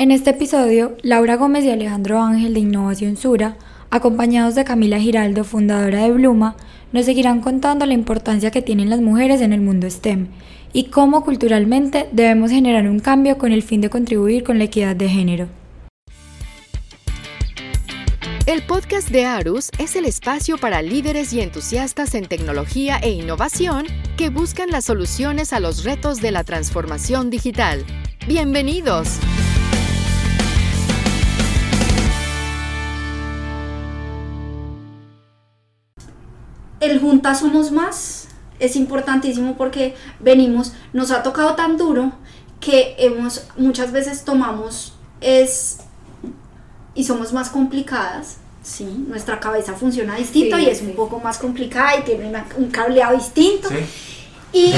En este episodio, Laura Gómez y Alejandro Ángel de Innovación Sura, acompañados de Camila Giraldo, fundadora de Bluma, nos seguirán contando la importancia que tienen las mujeres en el mundo STEM y cómo culturalmente debemos generar un cambio con el fin de contribuir con la equidad de género. El podcast de Arus es el espacio para líderes y entusiastas en tecnología e innovación que buscan las soluciones a los retos de la transformación digital. Bienvenidos. El juntas somos más es importantísimo porque venimos, nos ha tocado tan duro que hemos muchas veces tomamos es y somos más complicadas. Sí, nuestra cabeza funciona distinto y es un poco más complicada y tiene un cableado distinto. Y,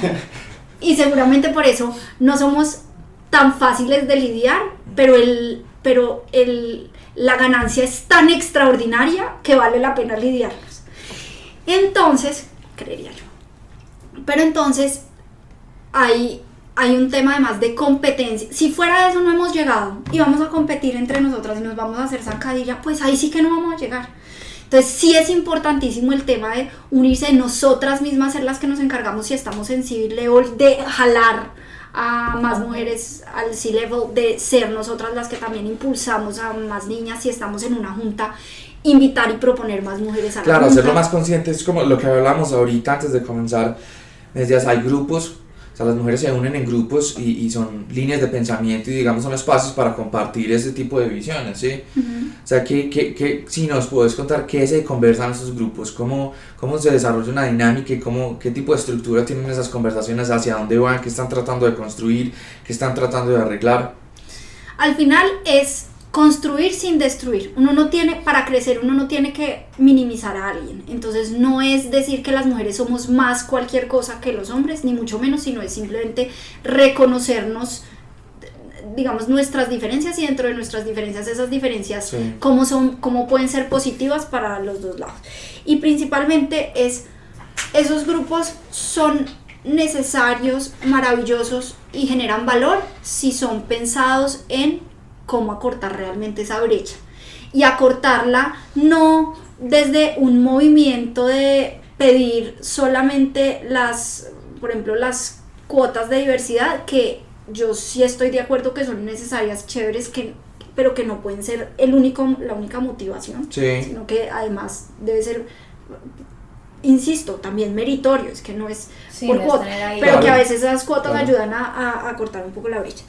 y seguramente por eso no somos tan fáciles de lidiar, pero el, pero el, la ganancia es tan extraordinaria que vale la pena lidiar. Entonces, creería yo. Pero entonces hay, hay un tema además de competencia. Si fuera de eso no hemos llegado y vamos a competir entre nosotras y nos vamos a hacer sacadilla, pues ahí sí que no vamos a llegar. Entonces sí es importantísimo el tema de unirse nosotras mismas, ser las que nos encargamos si estamos en civil level, de jalar a más mujeres al C-Level, de ser nosotras las que también impulsamos a más niñas si estamos en una junta invitar y proponer más mujeres a la Claro, hacerlo más consciente es como lo que hablamos ahorita antes de comenzar. Decías, hay grupos, o sea, las mujeres se unen en grupos y, y son líneas de pensamiento y digamos son espacios para compartir ese tipo de visiones, ¿sí? O sea, que, que, que, si nos puedes contar qué se conversan esos grupos, cómo, cómo se desarrolla una dinámica y cómo, qué tipo de estructura tienen esas conversaciones, hacia dónde van, qué están tratando de construir, qué están tratando de arreglar. Al final es construir sin destruir. Uno no tiene, para crecer, uno no tiene que minimizar a alguien. Entonces no es decir que las mujeres somos más cualquier cosa que los hombres, ni mucho menos, sino es simplemente reconocernos digamos nuestras diferencias y dentro de nuestras diferencias esas diferencias cómo son cómo pueden ser positivas para los dos lados y principalmente es esos grupos son necesarios maravillosos y generan valor si son pensados en cómo acortar realmente esa brecha. Y acortarla no desde un movimiento de pedir solamente las, por ejemplo, las cuotas de diversidad, que yo sí estoy de acuerdo que son necesarias, chéveres, que, pero que no pueden ser el único, la única motivación, sino que además debe ser, insisto, también meritorio, es que no es por cuota, pero que a veces esas cuotas ayudan a, a cortar un poco la brecha.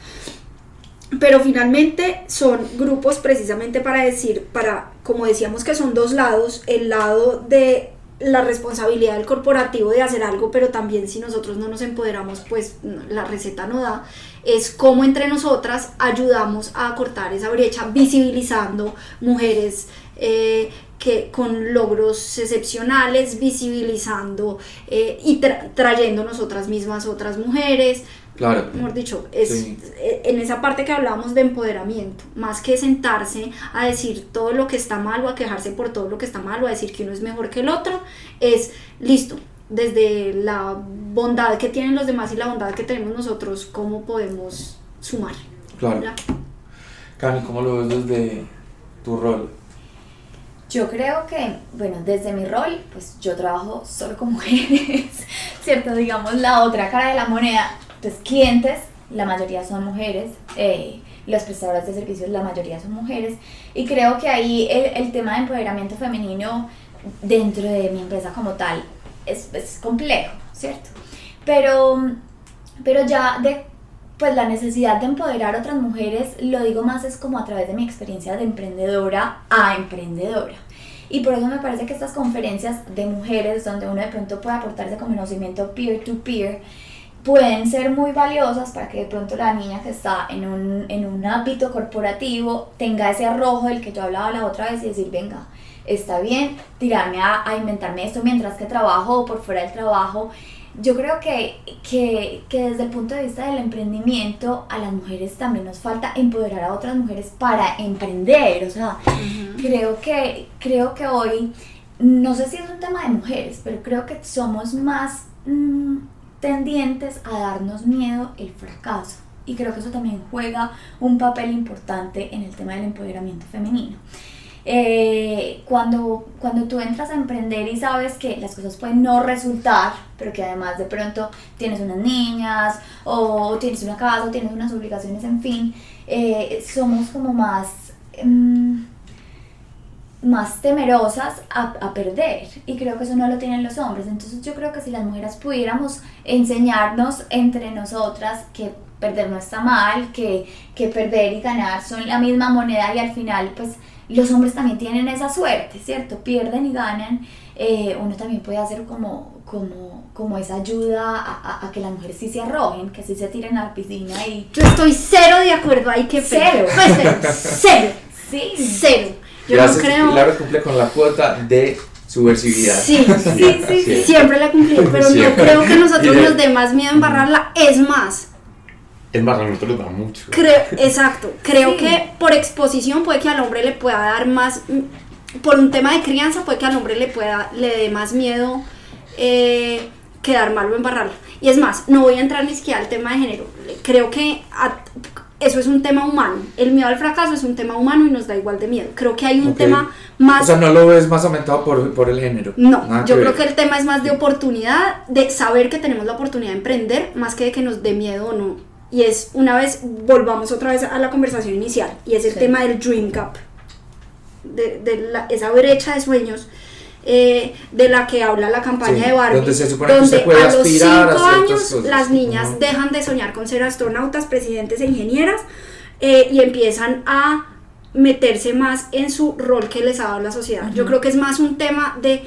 Pero finalmente son grupos precisamente para decir, para, como decíamos que son dos lados, el lado de la responsabilidad del corporativo de hacer algo, pero también si nosotros no nos empoderamos, pues la receta no da, es cómo entre nosotras ayudamos a cortar esa brecha, visibilizando mujeres eh, que con logros excepcionales, visibilizando eh, y trayendo nosotras mismas otras mujeres, Claro. Mejor dicho, es e, en esa parte que hablábamos de empoderamiento, más que sentarse a decir todo lo que está mal o a quejarse por todo lo que está mal o a decir que uno es mejor que el otro, es listo, desde la bondad que tienen los demás y la bondad que tenemos nosotros, cómo podemos sumar. Claro. Cami, ¿cómo lo ves desde tu rol? Yo creo que, bueno, desde mi rol, pues yo trabajo solo con mujeres, ¿cierto? Digamos, la otra cara de la moneda entonces, clientes, la mayoría son mujeres, eh, los prestadores de servicios, la mayoría son mujeres, y creo que ahí el, el tema de empoderamiento femenino dentro de mi empresa como tal es, es complejo, ¿cierto? Pero, pero ya de pues la necesidad de empoderar a otras mujeres, lo digo más es como a través de mi experiencia de emprendedora a emprendedora. Y por eso me parece que estas conferencias de mujeres, donde uno de pronto puede aportar ese conocimiento peer-to-peer, pueden ser muy valiosas para que de pronto la niña que está en un, en un ámbito corporativo tenga ese arrojo del que yo hablaba la otra vez y decir, venga, está bien tirarme a, a inventarme esto mientras que trabajo o por fuera del trabajo. Yo creo que, que, que, desde el punto de vista del emprendimiento, a las mujeres también nos falta empoderar a otras mujeres para emprender. O sea, creo, que, creo que hoy, no sé si es un tema de mujeres, pero creo que somos más... Mm, tendientes a darnos miedo el fracaso. y creo que eso también juega un papel importante en el tema del empoderamiento femenino. Eh, cuando, cuando tú entras a emprender y sabes que las cosas pueden no resultar, pero que además de pronto tienes unas niñas o tienes una casa o tienes unas obligaciones, en fin, eh, somos como más... Em, más temerosas a, a, perder y creo que eso no lo tienen los hombres entonces yo creo que si las mujeres pudiéramos enseñarnos entre nosotras que perder no está mal que, que perder y ganar son la misma moneda y al final pues los hombres también tienen esa suerte, ¿cierto? Pierden y ganan. Eh, uno también puede hacer como, como, como esa ayuda a, a, que las mujeres sí se arrojen, que sí se tiren a la piscina y... Yo estoy cero de acuerdo ahí, que Cero. Pues, cero. Sí. Cero. Yo Gracias, no creo... Laura cumple con la cuota de subversividad. Sí, sí, sí, sí. Siempre la cumplí, pero Siempre. no creo que nosotros nos dé más miedo embarrarla. Es más, a nosotros nos da mucho. Creo, exacto. Creo Sí. que por exposición puede que al hombre le pueda dar más, mm, por un tema de crianza puede que al hombre le pueda, le dé más miedo eh, quedar mal o embarrarla. Y es más, no voy a entrar ni siquiera al tema de género. Creo que a- eso es un tema humano. El miedo al fracaso es un tema humano y nos da igual de miedo. Creo que hay un Ok. tema más... O sea, no lo ves más aumentado por, por el género. No, Nada yo creo ver. que el tema es más de oportunidad, de saber que tenemos la oportunidad de emprender, más que de que nos dé miedo o no. Y es una vez, volvamos otra vez a la conversación inicial, y es el Sí. tema del dream gap, de, de la- esa brecha de sueños eh, de la que habla la campaña Sí, de Barbie. donde se supone que usted puede a los aspirar a 5 ciertas años cosas. las niñas dejan de soñar con ser astronautas, presidentes e ingenieras eh, y empiezan a meterse más en su rol que les ha dado la sociedad. Yo creo que es más un tema de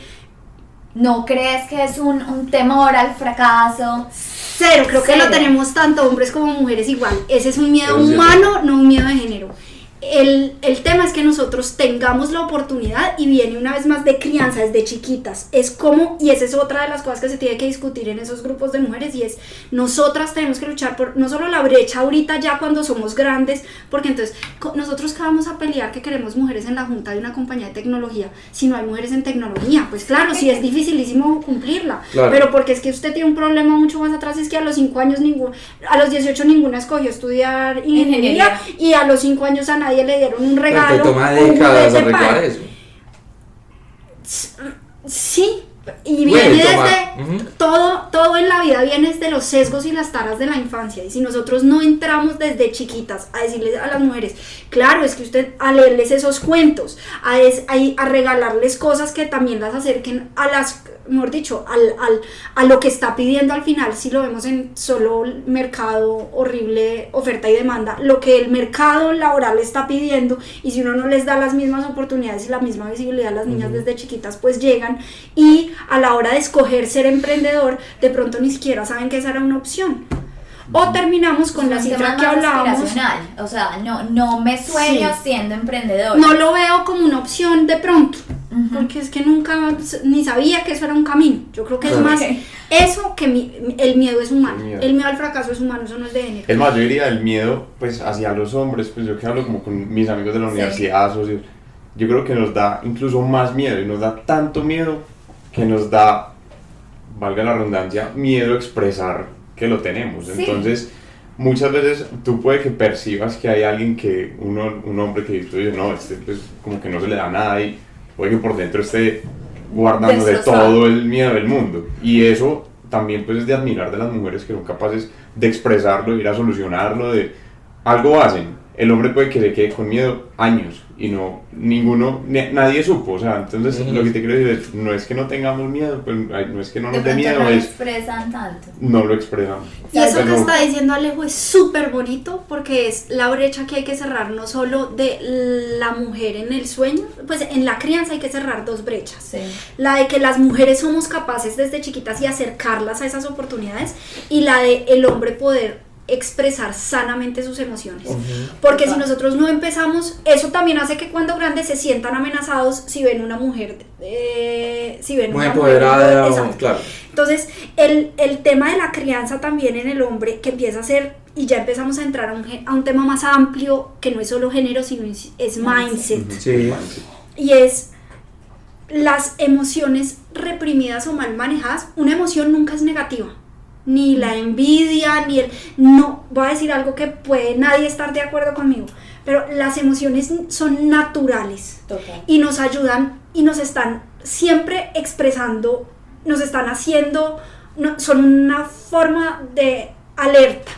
¿No crees que es un, un temor al fracaso? Cero, creo que lo tenemos tanto hombres como mujeres igual. Ese es un miedo cierto. humano, no un miedo de género. El, el tema es que nosotros tengamos la oportunidad y viene una vez más de crianza desde chiquitas. Es como, y esa es otra de las cosas que se tiene que discutir en esos grupos de mujeres y es, nosotras tenemos que luchar por no solo la brecha ahorita ya cuando somos grandes, porque entonces nosotros que vamos a pelear que queremos mujeres en la junta de una compañía de tecnología, si no hay mujeres en tecnología, pues claro, sí es dificilísimo cumplirla, Claro. pero porque es que usted tiene un problema mucho más atrás, es que a los 5 años ningún, a los 18 ninguna escogió estudiar ingeniería, Ingeniería. y a los 5 años a nadie le dieron un Pero regalo. te toma décadas arreglar eso. Sí, y viene desde todo, todo en la vida viene desde los sesgos y las taras de la infancia. Y si nosotros no entramos desde chiquitas a decirles a las mujeres, claro, es que usted a leerles esos cuentos, a, es- a, a regalarles cosas que también las acerquen a las, mejor dicho, al, al, a lo que está pidiendo al final, si lo vemos en solo mercado horrible, oferta y demanda, lo que el mercado laboral está pidiendo, y si uno no les da las mismas oportunidades y la misma visibilidad a las niñas desde chiquitas, pues llegan y a la hora de escoger ser emprendedor, de pronto ni siquiera saben que esa era una opción. O terminamos con la cifra que hablábamos. O sea, no, no me sueño Sí. siendo emprendedor. No lo veo como una opción de pronto, Ujú. porque es que nunca ni sabía que eso era un camino. Yo creo que es más eso que mi- el miedo es humano. El miedo. El miedo al fracaso es humano, eso no es de género. Es más, yo diría el miedo pues hacia los hombres, pues yo que hablo como con mis amigos de la Sí. universidad, socios, yo creo que nos da incluso más miedo y nos da tanto miedo que nos da, valga la redundancia, miedo a expresar que lo tenemos. Sí. Entonces, muchas veces tú puede que percibas que hay alguien que, uno, un hombre que dice, no, este pues como que no se le da nada y puede que por dentro esté guardando de todo el miedo del mundo. Y eso también pues es de admirar de las mujeres que son capaces de expresarlo, de ir a solucionarlo, de algo hacen. El hombre puede que se quede con miedo años y no, ninguno, ni- nadie supo, o sea, entonces lo que te quiero decir es, no es que no tengamos miedo, pues, no es que no nos dé miedo, no lo es, expresan tanto. no lo expresamos. Y eso que está diciendo Alejo es súper bonito porque es la brecha que hay que cerrar no solo de la mujer en el sueño, pues en la crianza hay que cerrar dos brechas. Sí. La de que las mujeres somos capaces desde chiquitas y acercarlas a esas oportunidades y la de el hombre poder expresar sanamente sus emociones. Porque si nosotros no empezamos, eso también hace que cuando grandes se sientan amenazados si ven una mujer, eh, si ven Muy una mujer- empoderada, claro. Entonces, el, el tema de la crianza también en el hombre, que empieza a ser, y ya empezamos a entrar a un, a un tema más amplio, que no es solo género, sino es, es mindset. Sí. Y es las emociones reprimidas o mal manejadas. Una emoción nunca es negativa. Ni la envidia, ni el... No, voy a decir algo que puede nadie estar de acuerdo conmigo, pero las emociones son naturales Total. y nos ayudan y nos están siempre expresando, nos están haciendo, no- son una forma de alerta.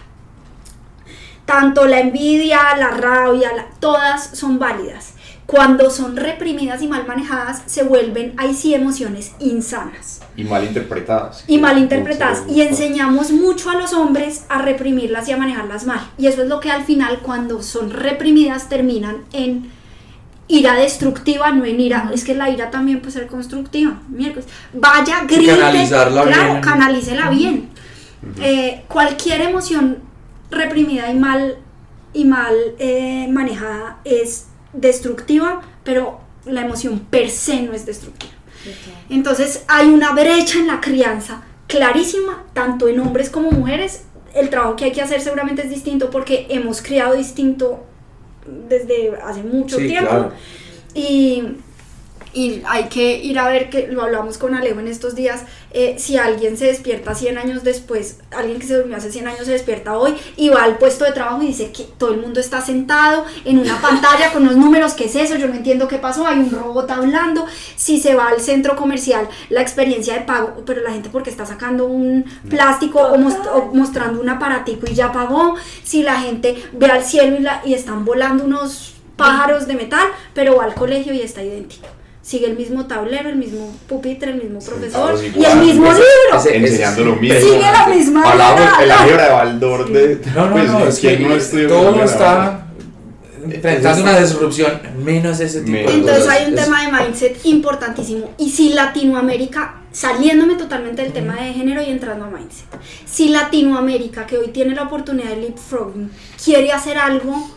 Tanto la envidia, la rabia, la- todas son válidas. Cuando son reprimidas y mal manejadas, se vuelven, ahí sí, emociones insanas Y mal interpretadas. y mal interpretadas. Y enseñamos mucho a los hombres a reprimirlas y a manejarlas mal. Y eso es lo que al final, cuando son reprimidas, terminan en ira destructiva, no en ira. Es que la ira también puede ser constructiva. Miércoles. Vaya, grite. canalizarla claro, bien. canalícela bien. Eh, cualquier emoción reprimida y mal, y mal eh, manejada es destructiva, pero la emoción per se no es destructiva. Entonces hay una brecha en la crianza clarísima, tanto en hombres como mujeres. El trabajo que hay que hacer seguramente es distinto porque hemos criado distinto desde hace mucho Sí, tiempo. claro. Y, y hay que ir a ver, que lo hablamos con Alejo en estos días, eh, si alguien se despierta 100 años después, alguien que se durmió hace 100 años se despierta hoy y va al puesto de trabajo y dice que todo el mundo está sentado en una pantalla con unos números, ¿qué es eso? Yo no entiendo qué pasó, hay un robot hablando, si se va al centro comercial, la experiencia de pago, pero la gente porque está sacando un plástico o, most- o mostrando un aparatico y ya pagó, si la gente ve al cielo y, la, y están volando unos pájaros de metal, pero va al colegio y está idéntico. Sigue el mismo tablero, el mismo pupitre, el mismo profesor y el mismo Ese- libro. ese- Enseñando lo mismo. Sigue la misma Hablamos el álgebra de Baldor de. No, no, pues, no, es que ¿quién no estudió todo de está enfrentando una disrupción, menos ese tipo de Menos. Entonces cosas. hay un Es- tema de mindset importantísimo. Y si Latinoamérica, saliéndome totalmente del tema de género y entrando a mindset, si Latinoamérica, que hoy tiene la oportunidad de leapfrogging, quiere hacer algo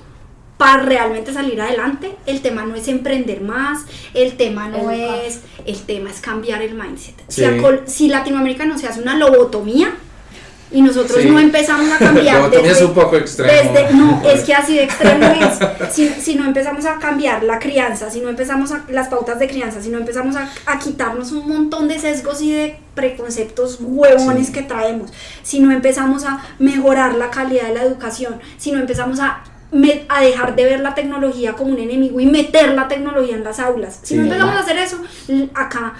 para realmente salir adelante, el tema no es emprender más, el tema no es, el tema es cambiar el mindset. Si, Sí. a Col- si Latinoamérica no se hace una lobotomía y nosotros Sí. no empezamos a cambiar Lobotomía es un poco extremo. desde- no, es que así de extremo es. Si, si no empezamos a cambiar la crianza, si no empezamos a, las pautas de crianza, si no empezamos a, a quitarnos un montón de sesgos y de preconceptos huevones Sí. que traemos, si no empezamos a mejorar la calidad de la educación, si no empezamos a, me- a dejar de ver la tecnología como un enemigo y meter la tecnología en las aulas, si no Sí. empezamos a hacer eso, acá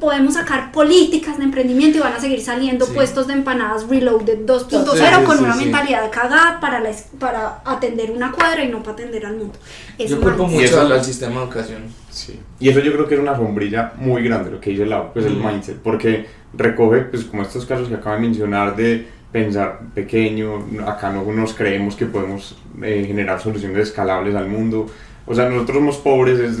podemos sacar políticas de emprendimiento y van a seguir saliendo Sí. puestos de empanadas Reloaded 2.0 Sí, sí, con una sí. mentalidad cagada para, la, es- para atender una cuadra y no para atender al mundo. Es Yo culpo. Y mucho eso- al, sistema de educación. Sí. Y eso yo creo que es una sombrilla muy grande lo que dice Lau, pues el Mm. mindset, porque recoge, pues como estos casos que acaba de mencionar de pensar pequeño, acá no nos creemos que podemos eh, generar soluciones escalables al mundo. O sea, nosotros somos pobres es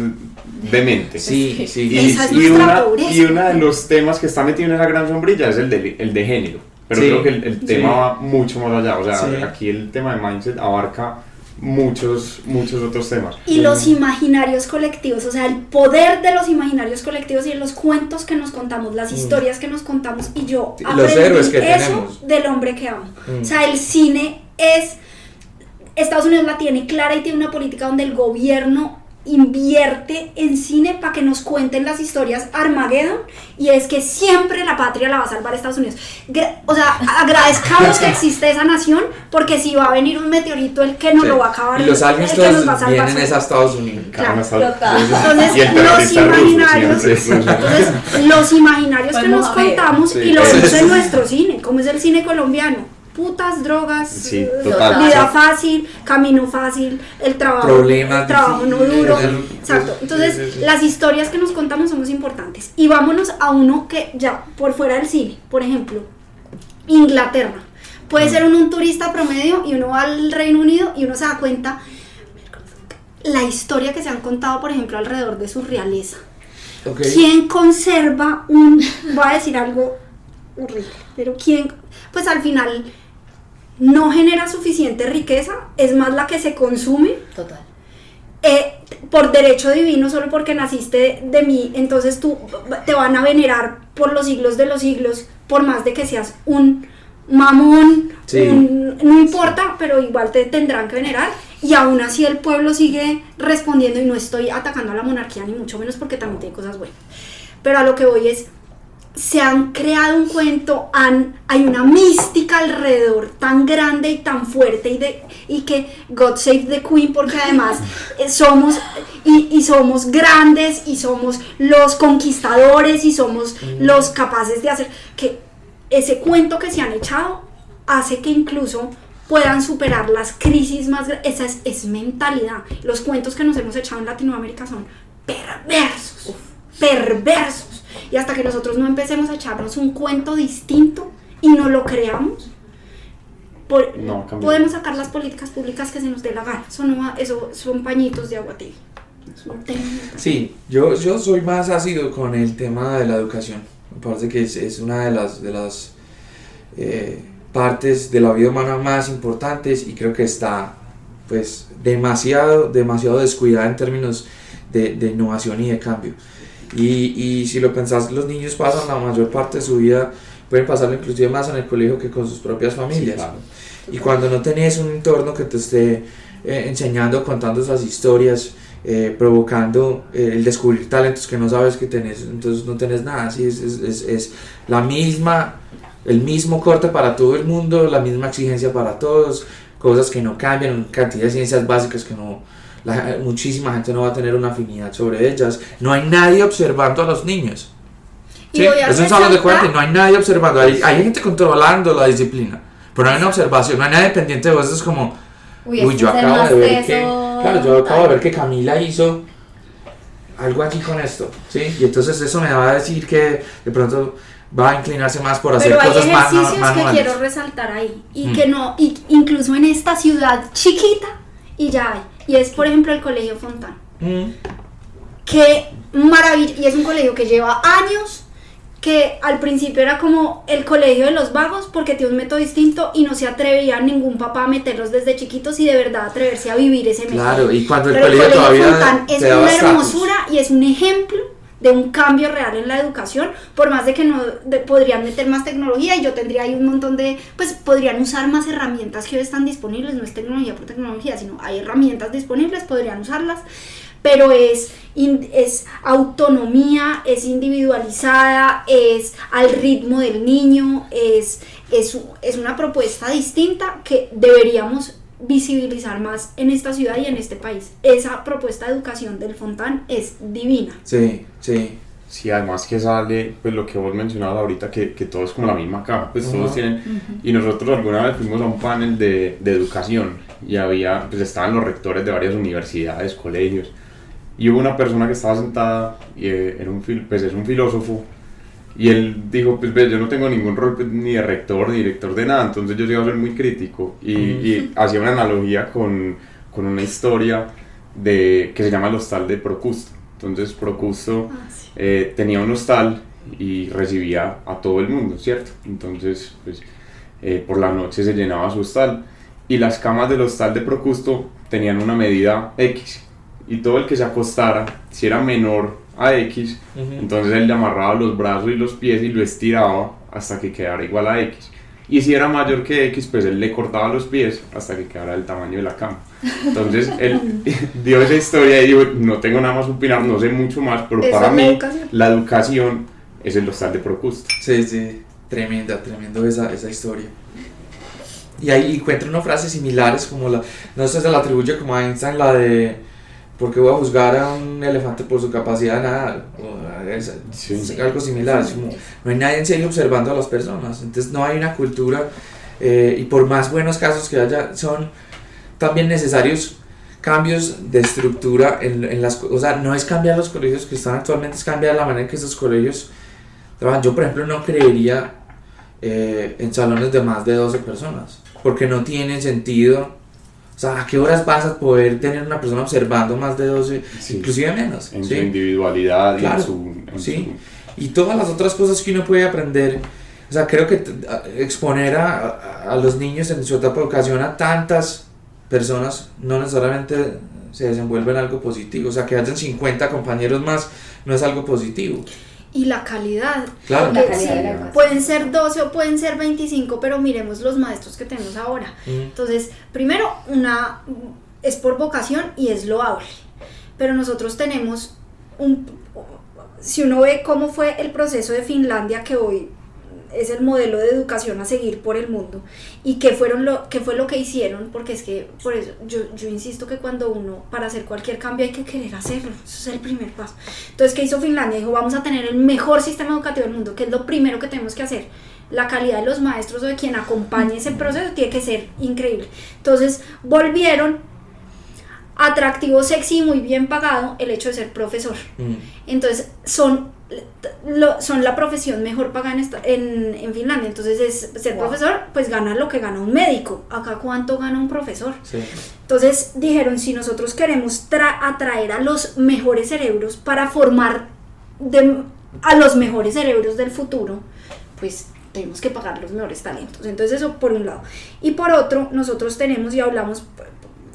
de mente. Sí, sí. Y, Esa es y una, pobreza. y uno de los temas que está metido en esa gran sombrilla es el de, el de género. Pero Sí, creo que el, el sí. tema va mucho más allá. O sea, Sí. aquí el tema de mindset abarca muchos, muchos otros temas. Y los imaginarios colectivos, o sea, el poder de los imaginarios colectivos y los cuentos que nos contamos, las Mm. historias que nos contamos. Y yo los aprendí héroes que eso tenemos. del hombre que amo. Mm. O sea, el cine es. Estados Unidos la tiene clara y tiene una política donde el gobierno invierte en cine para que nos cuenten las historias Armageddon y es que siempre la patria la va a salvar Estados Unidos. Gra- o sea, agradezcamos que existe esa nación porque si va a venir un meteorito el que nos Sí. lo va a acabar Y los aliens que nos va a todos salvar vienen es a Estados Unidos. Claro. Entonces, y los imaginarios, siempre es ruso. entonces, los imaginarios que Vamos nos contamos Sí. y lo Eso vemos es- en nuestro cine, como es el cine colombiano. Putas, drogas, Sí, eh, total. vida fácil, camino fácil, el trabajo, Problemas el trabajo no duro. Exacto. Entonces, las historias que nos contamos somos importantes. Y vámonos a uno que ya por fuera del cine, por ejemplo, Inglaterra. Puede Mm. ser uno un turista promedio y uno va al Reino Unido y uno se da cuenta la historia que se han contado, por ejemplo, alrededor de su realeza. ¿Quién conserva un, voy a decir algo horrible, pero quién, pues al final no genera suficiente riqueza, es más la que se consume Total. eh, por derecho divino, solo porque naciste de, de mí, entonces tú te van a venerar por los siglos de los siglos, por más de que seas un mamón, Sí. un- no importa, pero igual te tendrán que venerar. Y aún así el pueblo sigue respondiendo y no estoy atacando a la monarquía ni mucho menos porque también tiene cosas buenas. Pero a lo que voy es, se han creado un cuento, han, hay una mística alrededor tan grande y tan fuerte y, de, y que God Save the Queen, porque además eh, somos y, y somos grandes y somos los conquistadores y somos los capaces de hacer que ese cuento que se han echado hace que incluso puedan superar las crisis más gra- esa es, es mentalidad. Los cuentos que nos hemos echado en Latinoamérica son perversos. Perversos y hasta que nosotros no empecemos a echarnos un cuento distinto y no lo creamos por- No, podemos sacar las políticas públicas que se nos dé la gana. Eso, no eso son pañitos de agua tibia. Sí, yo, yo soy más ácido con el tema de la educación. Me parece que es, es una de las, de las eh, partes de la vida humana más importantes y creo que está pues demasiado, demasiado descuidada en términos de, de innovación y de cambio. Y, y si lo pensás, los niños pasan la mayor parte de su vida, pueden pasarlo inclusive más en el colegio que con sus propias familias. claro. Y cuando no tenés un entorno que te esté eh, enseñando, contando esas historias, eh, provocando eh, el descubrir talentos que no sabes que tenés, entonces no tenés nada. Sí, es, es, es, es la misma, el mismo corte para todo el mundo, la misma exigencia para todos, cosas que no cambian, cantidad de ciencias básicas que no, la- muchísima gente no va a tener una afinidad sobre ellas. No hay nadie observando a los niños. Sí, es algo de resaltar- cuenta y no hay nadie observando. Hay, hay gente controlando la disciplina, pero no hay una observación, no hay nadie pendiente de vos. Es como, Uy, uy, yo acabo de ver que, claro, yo acabo de ver que Camila hizo algo aquí con esto, ¿sí? Y entonces eso me va a decir que de pronto va a inclinarse más por hacer Pero hay cosas más ejercicios que manuales. quiero resaltar ahí y Mm. que no, y incluso en esta ciudad chiquita y ya hay. Y es por ejemplo el Colegio Fontán. Mm, Qué maravilla, y es un colegio que lleva años, que al principio era como el colegio de los vagos porque tiene un método distinto y no se atrevía ningún papá a meterlos desde chiquitos y de verdad atreverse a vivir ese método. Claro, y cuando el Pero colegio, todavía Fontán es una hermosura y es un ejemplo de un cambio real en la educación, por más de que no podrían meter más tecnología y yo tendría ahí un montón de, pues podrían usar más herramientas que hoy están disponibles, no es tecnología por tecnología, sino hay herramientas disponibles, podrían usarlas, pero es, es autonomía, es individualizada, es al ritmo del niño, es, es, es una propuesta distinta que deberíamos visibilizar más en esta ciudad y en este país. Esa propuesta de educación del Fontán es divina. Sí, sí. Sí, además que sale, pues lo que vos mencionabas ahorita, que, que todo es como la misma caja, pues todos Ajá. tienen, y nosotros alguna vez fuimos a un panel de, de educación y había, pues estaban los rectores de varias universidades, colegios, y hubo una persona que estaba sentada, y eh, era un, fil- pues es un filósofo, y él dijo, pues ve, yo no tengo ningún rol pues, ni de rector ni director de nada, entonces yo sí iba a ser muy crítico, y, y hacía una analogía con, con una historia de, que se llama el hostal de Procusto. Entonces Procusto eh, tenía un hostal y recibía a todo el mundo, ¿cierto? Entonces, pues, eh, por la noche se llenaba su hostal y las camas del hostal de Procusto tenían una medida X y todo el que se acostara, si era menor a X, Ujú. entonces él le amarraba los brazos y los pies y lo estiraba hasta que quedara igual a X. Y si era mayor que X, pues él le cortaba los pies hasta que quedara el tamaño de la cama. Entonces él dio esa historia y dijo, no tengo nada más que opinar, no sé mucho más, pero para mí educación. la educación es el hostal de Procusto. Sí, sí, tremenda, tremendo esa, esa historia. Y ahí encuentra una frase similares como la, no sé, se la atribuye como a Einstein, la de, ¿por qué voy a juzgar a un elefante por su capacidad de nadar? Sí. es algo similar, es como, no hay nadie en serio observando a las personas, entonces no hay una cultura, eh, y por más buenos casos que haya, son también necesarios cambios de estructura en, en las, o sea, no es cambiar los colegios que están actualmente, es cambiar la manera en que esos colegios trabajan. Yo, por ejemplo, no creería eh, en salones de más de 12 personas, porque no tiene sentido. O sea, ¿a qué horas vas a poder tener una persona observando más de 12, Sí. inclusive menos? En ¿sí? su individualidad Claro, y en su... en sí. Y todas las otras cosas que uno puede aprender. O sea, creo que exponer a, a- a los niños en su etapa de educación a tantas personas no necesariamente se desenvuelve en algo positivo. O sea, que hayan 50 compañeros más no es algo positivo. Y la calidad. Claro. La calidad sí, la pueden ser 12 o pueden ser 25, pero miremos los maestros que tenemos ahora. Mm. Entonces, primero, una es por vocación y es loable. Pero nosotros tenemos un si uno ve cómo fue el proceso de Finlandia, que hoy es el modelo de educación a seguir por el mundo. Y qué fueron lo qué fue lo que hicieron porque es que por eso yo, yo insisto que cuando uno para hacer cualquier cambio hay que querer hacerlo. Eso es el primer paso. Entonces qué hizo Finlandia dijo vamos a tener el mejor sistema educativo del mundo que es lo primero que tenemos que hacer. La calidad de los maestros o de quien acompañe ese proceso tiene que ser increíble. Entonces volvieron atractivo, sexy y muy bien pagado el hecho de ser profesor. Mm. Entonces, son, lo- son la profesión mejor pagada en, esta- en, en Finlandia. Entonces, es, ser profesor, pues gana lo que gana un médico. Acá, ¿cuánto gana un profesor? Sí. Entonces, dijeron, si nosotros queremos tra- atraer a los mejores cerebros para formar de- a los mejores cerebros del futuro, pues tenemos que pagar los mejores talentos. Entonces, eso por un lado. Y por otro, nosotros tenemos y hablamos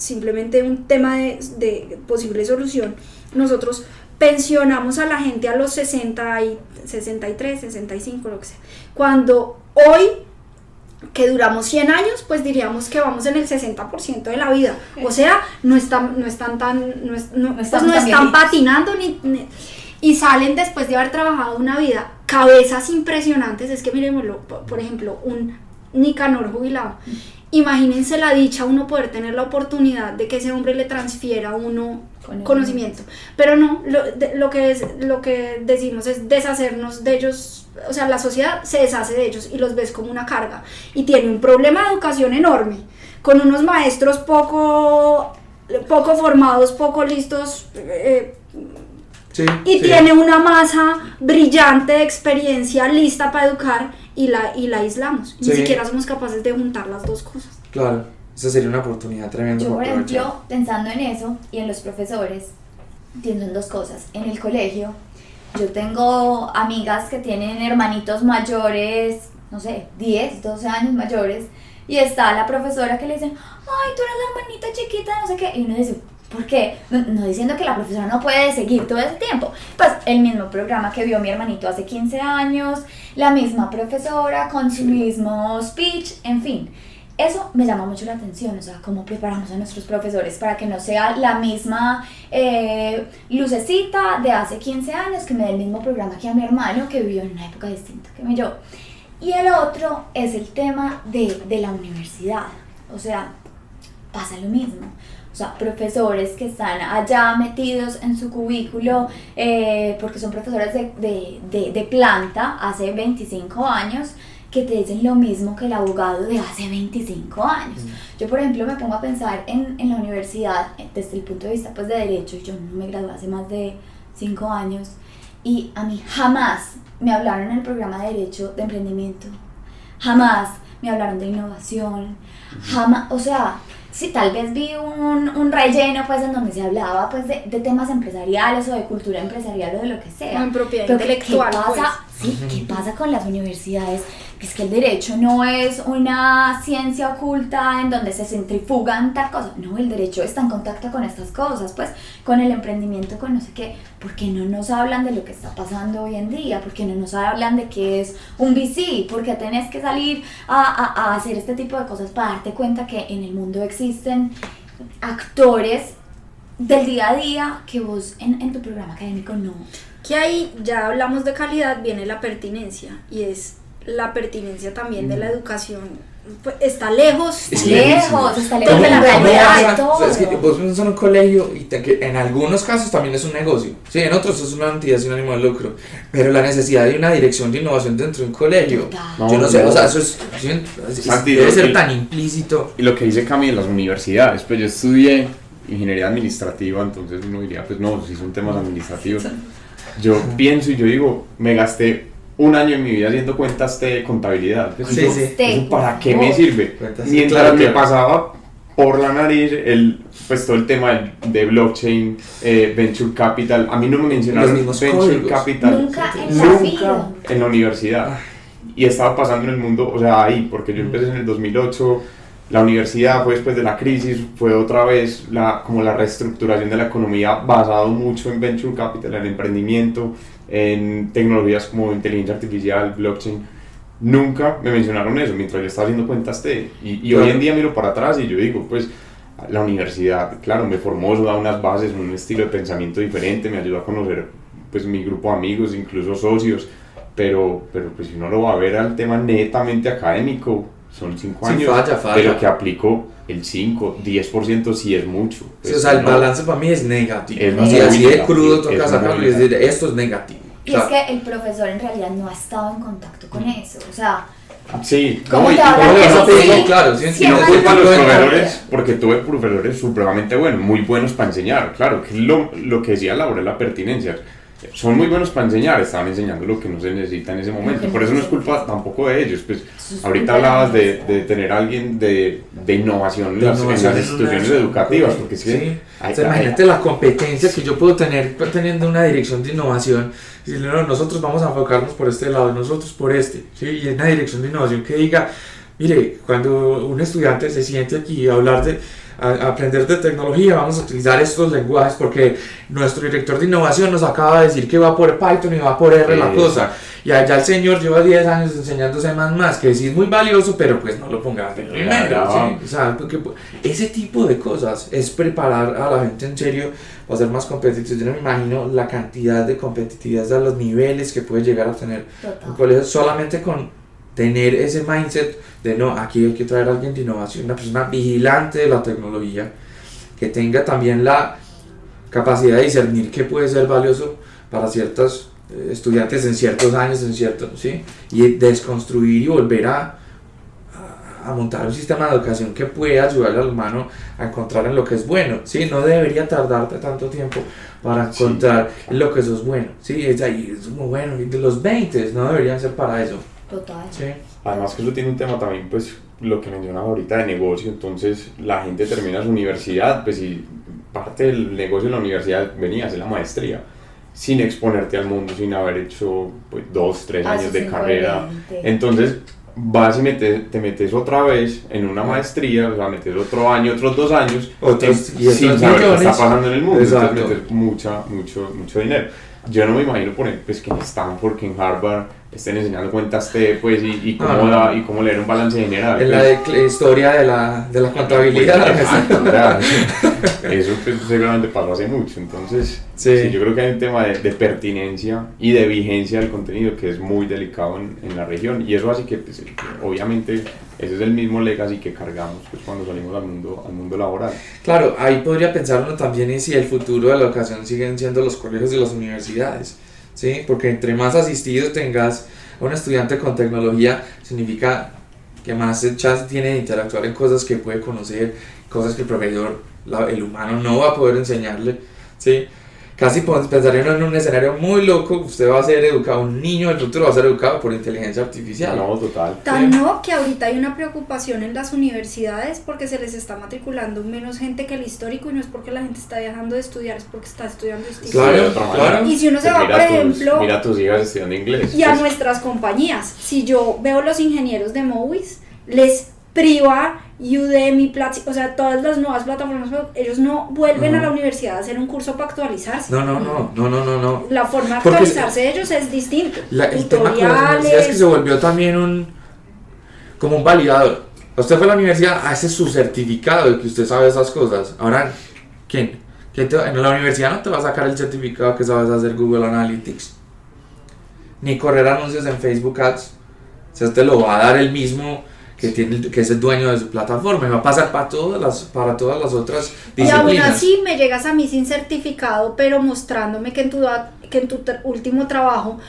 simplemente un tema de, de posible solución. Nosotros pensionamos a la gente a los 60 y 63, 65, lo que sea. Cuando hoy que duramos 100 años, pues diríamos que vamos en el 60% de la vida. O sea, no están, no están tan, no, es- no- pues no están patinando ni, ni- y salen después de haber trabajado una vida. Cabezas impresionantes, es que miremoslo, por, por ejemplo, un Nicanor jubilado. Imagínense la dicha uno poder tener la oportunidad de que ese hombre le transfiera a uno Conocimiento. conocimiento. Pero no, lo, de- lo que es, lo que decimos es deshacernos de ellos, o sea, la sociedad se deshace de ellos y los ves como una carga. Y tiene un problema de educación enorme, con unos maestros poco, poco formados, poco listos, eh, Sí, y sí. tiene una masa brillante de experiencia lista para educar y la, y la aislamos. Ni Sí. siquiera somos capaces de juntar las dos cosas. Claro, esa sería una oportunidad tremenda Yo, por aprovechar. ejemplo, pensando en eso y en los profesores, pienso en dos cosas. En el colegio, yo tengo amigas que tienen hermanitos mayores, no sé, 10, 12 años mayores, y está la profesora que le dicen, ay, tú eres la hermanita chiquita, no sé qué, y uno dice, ¿por qué? No, diciendo que la profesora no puede seguir todo ese tiempo. Pues el mismo programa que vio mi hermanito hace 15 años, la misma profesora con su mismo speech, en fin. Eso me llama mucho la atención, o sea, cómo preparamos a nuestros profesores para que no sea la misma eh, lucecita de hace 15 años que me dé el mismo programa que a mi hermano que vivió en una época distinta que yo. Y el otro es el tema de, de la universidad, o sea, pasa lo mismo. O sea, profesores que están allá metidos en su cubículo eh, porque son profesores de, de, de, de planta hace 25 años que te dicen lo mismo que el abogado de hace 25 años. Yo, por ejemplo, me pongo a pensar en, en la universidad eh, desde el punto de vista pues, de derecho. Yo no me gradué hace más de 5 años y a mí jamás me hablaron en el programa de derecho de emprendimiento. Jamás me hablaron de innovación. Jamás, o sea, sí, tal vez vi un, un relleno pues en donde se hablaba pues de, de temas empresariales o de cultura empresarial o de lo que sea. O en propiedad Pero ¿qué- intelectual, ¿Qué pasa, sí, ¿qué pasa con las universidades? Es que el derecho no es una ciencia oculta en donde se centrifugan tal cosa. No, el derecho está en contacto con estas cosas, pues con el emprendimiento, con no sé qué. ¿Por qué no nos hablan de lo que está pasando hoy en día? ¿Por qué no nos hablan de qué es un VC? ¿Por qué tenés que salir a, a- a hacer este tipo de cosas para darte cuenta que en el mundo existen actores del día a día que vos en, en tu programa académico no? Que ahí ya hablamos de calidad, viene la pertinencia y es la pertinencia también de la educación. Pues, está lejos. Es lejos, está lejos ¿Cómo- de la realidad vas de a- todo. o sea, Es que vos piensas en un colegio y te- que en algunos casos también es un negocio. Sí, en otros es una entidad sin ánimo de lucro. Pero la necesidad de una dirección de innovación dentro de un colegio. No, yo no sé, no. o sea, eso es. es- debe ser tan implícito. Y lo que dice Cami en las universidades, pues yo estudié ingeniería administrativa, entonces uno diría, pues no, si son temas administrativos. Yo pienso y yo digo, me gasté un año en mi vida haciendo cuentas de contabilidad. Sí, eso- sí. ¿eso ¿Para qué me sirve? Cuentas, Mientras claro, me claro. pasaba por la nariz el, pues todo el tema de, de blockchain, eh, venture capital. A mí no me mencionaron Los mismos venture códigos. capital Nunca en la nunca en la universidad. Y estaba pasando en el mundo, o sea, ahí, porque yo empecé en el 2008, la universidad fue después de la crisis, fue otra vez la, como la reestructuración de la economía basado mucho en venture capital, en emprendimiento, en tecnologías como inteligencia artificial, blockchain. Nunca me mencionaron eso mientras yo estaba haciendo cuentas de... Y, y hoy en día miro para atrás y yo digo, pues la universidad, claro, me formó, eso da unas bases, un estilo de pensamiento diferente, me ayudó a conocer pues mi grupo de amigos, incluso socios, pero, pero pues si uno lo va a ver al tema netamente académico, son 5 Sí, años, falla, falla. pero que aplico el 5, 10% sí es mucho. Pues, o sea, el no- balance para mí es negativo. Es y así de crudo toca sacarlo y decir, esto es negativo. Y O sea, es que el profesor en realidad no ha estado en contacto con eso. O sea, Sí, ¿Cómo y-? Sí. Claro, sí, Sí, Y no culpa a los profesores, porque tuve profesores supremamente buenos, muy buenos para enseñar, claro, que es lo, lo que decía Laura, la pertinencia. Son muy buenos para enseñar, estaban enseñando lo que no se necesita en ese momento. Por eso no es culpa tampoco de ellos. Pues es ahorita hablabas de, de tener a alguien de, de innovación en de las, en innovación las es instituciones una- educativas, porque es que Sí. hay- O sea, hay- imagínate la competencia que yo puedo tener teniendo una dirección de innovación. Y decirle, no, nosotros vamos a enfocarnos por este lado, nosotros por este. ¿sí? Y en una dirección de innovación que diga, mire, cuando un estudiante se siente aquí a hablar de a, a aprender de tecnología, vamos a utilizar estos lenguajes porque nuestro director de innovación nos acaba de decir que va por Python y va por R la cosa. Y allá el señor lleva 10 años enseñándose más más, que sí es muy valioso, pero pues no lo pongas de primero. ¿sí? O sea, porque ese tipo de cosas es preparar a la gente en serio para ser más competitivos. Yo no me imagino la cantidad de competitividad a los niveles que puede llegar a tener un colegio solamente con tener ese mindset de no, aquí hay que traer a alguien de innovación, una persona vigilante de la tecnología, que tenga también la capacidad de discernir qué puede ser valioso para ciertos eh, estudiantes en ciertos años, en ciertos, ¿sí? Y desconstruir y volver a, a, a montar un sistema de educación que pueda ayudar al humano a encontrar en lo que es bueno, ¿sí? No debería tardarte tanto tiempo para Sí. encontrar en lo que eso es bueno, ¿sí? Es ahí, es muy bueno, y de los 20 no deberían ser para eso, Total. ¿sí? Además que eso tiene un tema también, pues, lo que mencionaba ahorita de negocio, entonces la gente termina su universidad, pues, y parte del negocio de la universidad venía a hacer la maestría, sin exponerte al mundo, sin haber hecho, pues, dos, tres Ah, años de carrera. Entonces, vas y metes- te metes otra vez en una maestría, o sea, metes otro año, otros dos años, Otros- y sin saber qué está pasando en el mundo, Exacto. entonces metes mucha, mucho, mucho dinero. Yo no me imagino, ejemplo, pues, que en Stanford, que en Harvard, estén enseñando cuentas T, pues, y, y, cómo, Ah, da- y cómo leer un balance general. En la pues. de cl- historia de la, de la contabilidad. Eso pues, seguramente pasó hace mucho. Entonces, Sí. sí, yo creo que hay un tema de, de pertinencia y de vigencia del contenido que es muy delicado en, en la región. Y eso hace que, pues, obviamente, ese es el mismo legacy que cargamos pues, cuando salimos al mundo, al mundo laboral. Claro, ahí podría pensar uno también en si el futuro de la educación siguen siendo los colegios y las universidades, ¿sí? Porque entre más asistido tengas a un estudiante con tecnología, significa que más chance tiene de interactuar en cosas que puede conocer, cosas que el profesor, la- el humano no va a poder enseñarle, ¿sí? Casi pensaría en un escenario muy loco, usted va a ser educado, un niño del futuro va a ser educado por inteligencia artificial. No, total. Tan Sí. no que ahorita hay una preocupación en las universidades porque se les está matriculando menos gente que el histórico y no es porque la gente está dejando de estudiar, es porque está estudiando distinto. Claro, claro. Y si uno se Pues va, por tus- ejemplo, Mira a tus hijas estudiando inglés. y a pues, nuestras compañías, si yo veo los ingenieros de Mowis, les priva Udemy, Platzi, o sea, todas las nuevas plataformas, ellos no vuelven a la universidad a hacer un curso para actualizarse. No, no, no, no, no, no, no. La forma de actualizarse de ellos es distinto. La- el tema con las universidades es que se volvió también un como un validador. Usted fue a la universidad, ah, ese es su certificado de que usted sabe esas cosas. Ahora, ¿quién? ¿Quién te en la universidad no te va a sacar el certificado que sabes hacer Google Analytics. Ni correr anuncios en Facebook Ads. O sea, te lo va a dar el mismo que, tiene, que es el dueño de su plataforma. Y va a pasar para todas las, para todas las otras Y aún disciplinas. así me llegas a mí sin certificado, pero mostrándome que en tu, que en tu último trabajo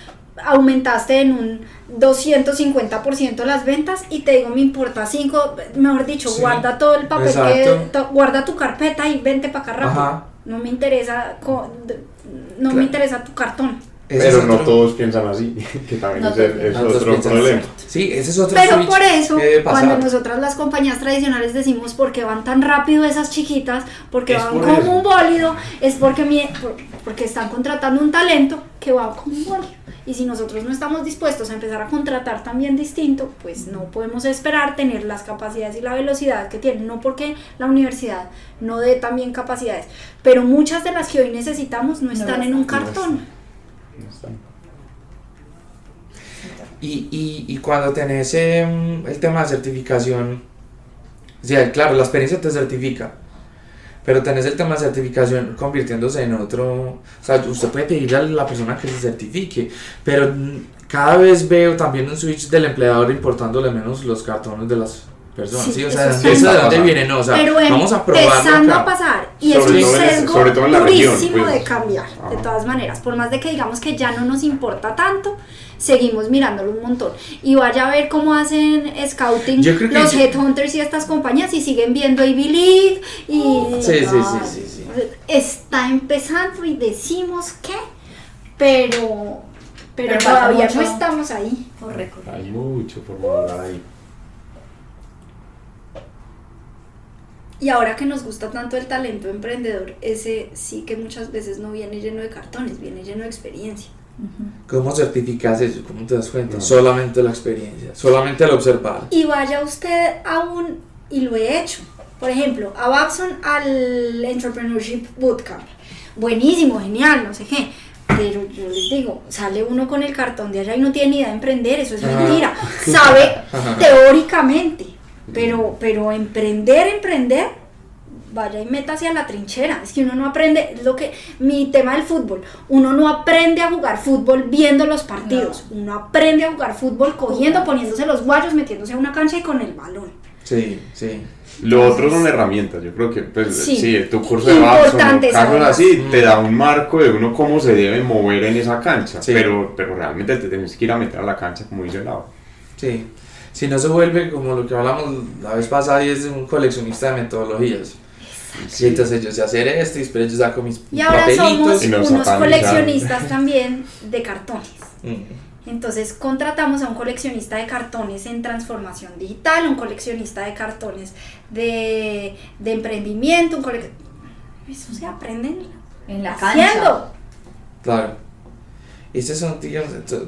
aumentaste en un 250% las ventas y te digo, me importa 5, mejor dicho, Sí, guarda todo el papel, que, guarda tu carpeta y vente para acá rápido. Ajá. No me interesa, no Claro. me interesa tu cartón. Ese Pero no todos piensan así, que también No es, otro problema. Sí, ese es otro Pero por eso, cuando nosotras las compañías tradicionales decimos por qué van tan rápido esas chiquitas, porque Es van por como eso. un bólido, es porque, mi- por- porque están contratando un talento que va como un bólido. Y si nosotros no estamos dispuestos a empezar a contratar también distinto, pues no podemos esperar tener las capacidades y la velocidad que tienen. No porque la universidad no dé también capacidades, pero muchas de las que hoy necesitamos no están en un cartón. No está. Y, y, y cuando tenés em, el tema de certificación, o sea, claro, la experiencia te certifica, Pero tenés el tema de certificación convirtiéndose en otro. O sea, usted puede pedirle a la persona que se certifique, pero cada vez veo también un switch del empleador importándole menos los cartones de las personas. Sí, Sí, o sea, eso ¿de está dónde viene? No, o sea, pero vamos a probarlo empezando acá. a pasar y Sobre es un sesgo sobre todo en la región, durísimo pues. de cambiar de Ajá. todas maneras por más de que digamos que ya no nos importa tanto seguimos mirándolo un montón y vaya a ver cómo hacen scouting los yo- headhunters y estas compañías y siguen viendo Ivy League y Sí, sí, sí, sí, sí. está empezando y decimos que pero pero, todavía mucho. no estamos ahí Por récord. Hay mucho por ahí. Y ahora que nos gusta tanto el talento emprendedor, ese sí que muchas veces no viene lleno de cartones, viene lleno de experiencia. ¿Cómo certificas eso? ¿Cómo te das cuenta? No. Solamente la experiencia, solamente al observar. Y vaya usted a un, y lo he hecho, por ejemplo, a Babson al Entrepreneurship Bootcamp. Buenísimo, genial, no sé qué. Pero yo les digo, sale uno con el cartón de allá y no tiene ni idea de emprender, eso es Ajá. mentira. Sabe teóricamente, pero, pero emprender, emprender, vaya y métase a la trinchera. Es que uno no aprende, es lo que, mi tema del fútbol, uno no aprende a jugar fútbol viendo los partidos, uno aprende a jugar fútbol cogiendo, poniéndose los guayos, metiéndose a una cancha y con el balón. Sí, sí. Lo otro son herramientas, yo creo que pues Sí. sí, tu curso de Babson, casos así, te da un marco de uno cómo se debe mover en esa cancha, Sí. pero, pero realmente te tienes que ir a meter a la cancha como dice Lau. Sí. Si no se vuelve como lo que hablamos la vez pasada y es un coleccionista de metodologías. Sí, entonces yo sé hacer esto y después yo saco mis Y ahora papelitos. somos Y nos unos coleccionistas también de cartones. Mm. Entonces contratamos a un coleccionista de cartones en transformación digital, un coleccionista de cartones de, de emprendimiento, un colec- Eso se aprende en En la haciendo. cancha. Claro. Estas son,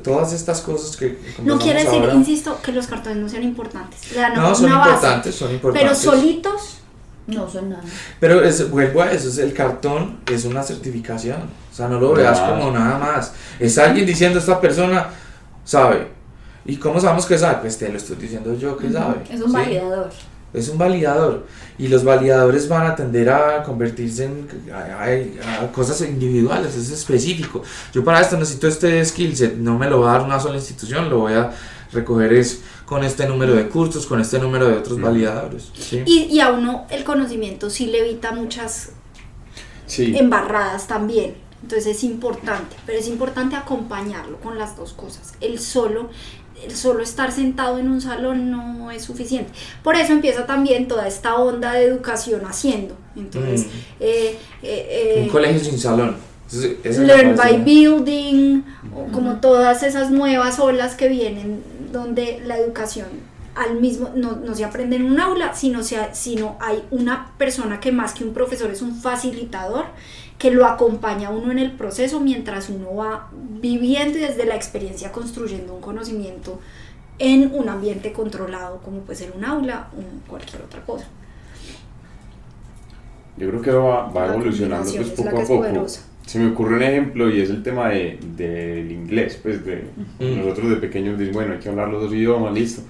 todas estas cosas que No quiere decir, ahora. insisto, que los cartones no sean importantes. Le dan No, son una base, importantes, son pero importantes. solitos, No son nada. Pero es, vuelvo a eso, es el cartón es una certificación. O sea, no lo veas Ah. como nada más. Es alguien diciendo esta persona sabe. ¿Y cómo sabemos que sabe? Pues te lo estoy diciendo yo que sabe. Es un ¿sí? validador. Es un validador. Y los validadores van a tender a convertirse en a, a- a cosas individuales, es específico. Yo para esto necesito este skill set, no me lo va a dar una sola institución, lo voy a recoger es con este número de cursos, con este número de otros Mm. validadores. ¿sí? y, y a uno el conocimiento sí le evita muchas Sí. embarradas también. Entonces es importante, pero es importante acompañarlo con las dos cosas. El solo, el solo estar sentado en un salón no es suficiente. Por eso empieza también toda esta onda de educación haciendo. Entonces, Mm. eh, eh, Un eh, colegio sin salón. Entonces, Learn by Building, o como todas esas nuevas olas que vienen donde la educación al mismo, no, no se aprende en un aula, sino, se, sino hay una persona que más que un profesor es un facilitador que lo acompaña a uno en el proceso mientras uno va viviendo y desde la experiencia construyendo un conocimiento en un ambiente controlado como puede ser un aula o cualquier otra cosa. Yo creo que va, va evolucionando pues poco a poco. Se me ocurre un ejemplo y es el tema de, del inglés, pues de nosotros de pequeños dicen, bueno, hay que hablar los dos idiomas, listo.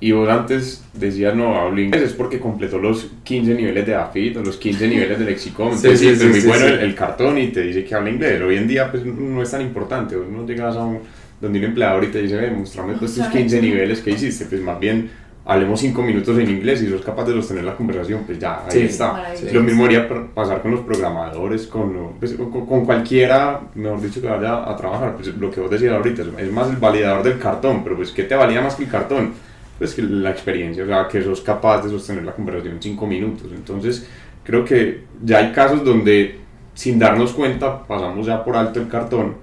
Y vos antes decías, no, hablo inglés, es porque completó los 15 niveles de AFIT o los 15 niveles de lexicón. Sí, Entonces, sí, sí, sí, es muy sí, bueno sí. El, el cartón y te dice que habla inglés. Hoy en día pues no es tan importante, vos no llegas a un, donde un empleador y te dice, ve, mostrame pues, tus 15 niveles que hiciste, pues más bien hablemos 5 minutos en inglés y sos capaz de sostener la conversación, pues ya, ahí Sí, está. Lo mismo haría pasar con los programadores, con, pues, con, con cualquiera, mejor dicho, que vaya a trabajar. Pues lo que vos decías ahorita, es- es más el validador del cartón, pero pues ¿qué te valida más que el cartón? Pues que la experiencia, o sea, que sos capaz de sostener la conversación en 5 minutos. Entonces, creo que ya hay casos donde sin darnos cuenta pasamos ya por alto el cartón,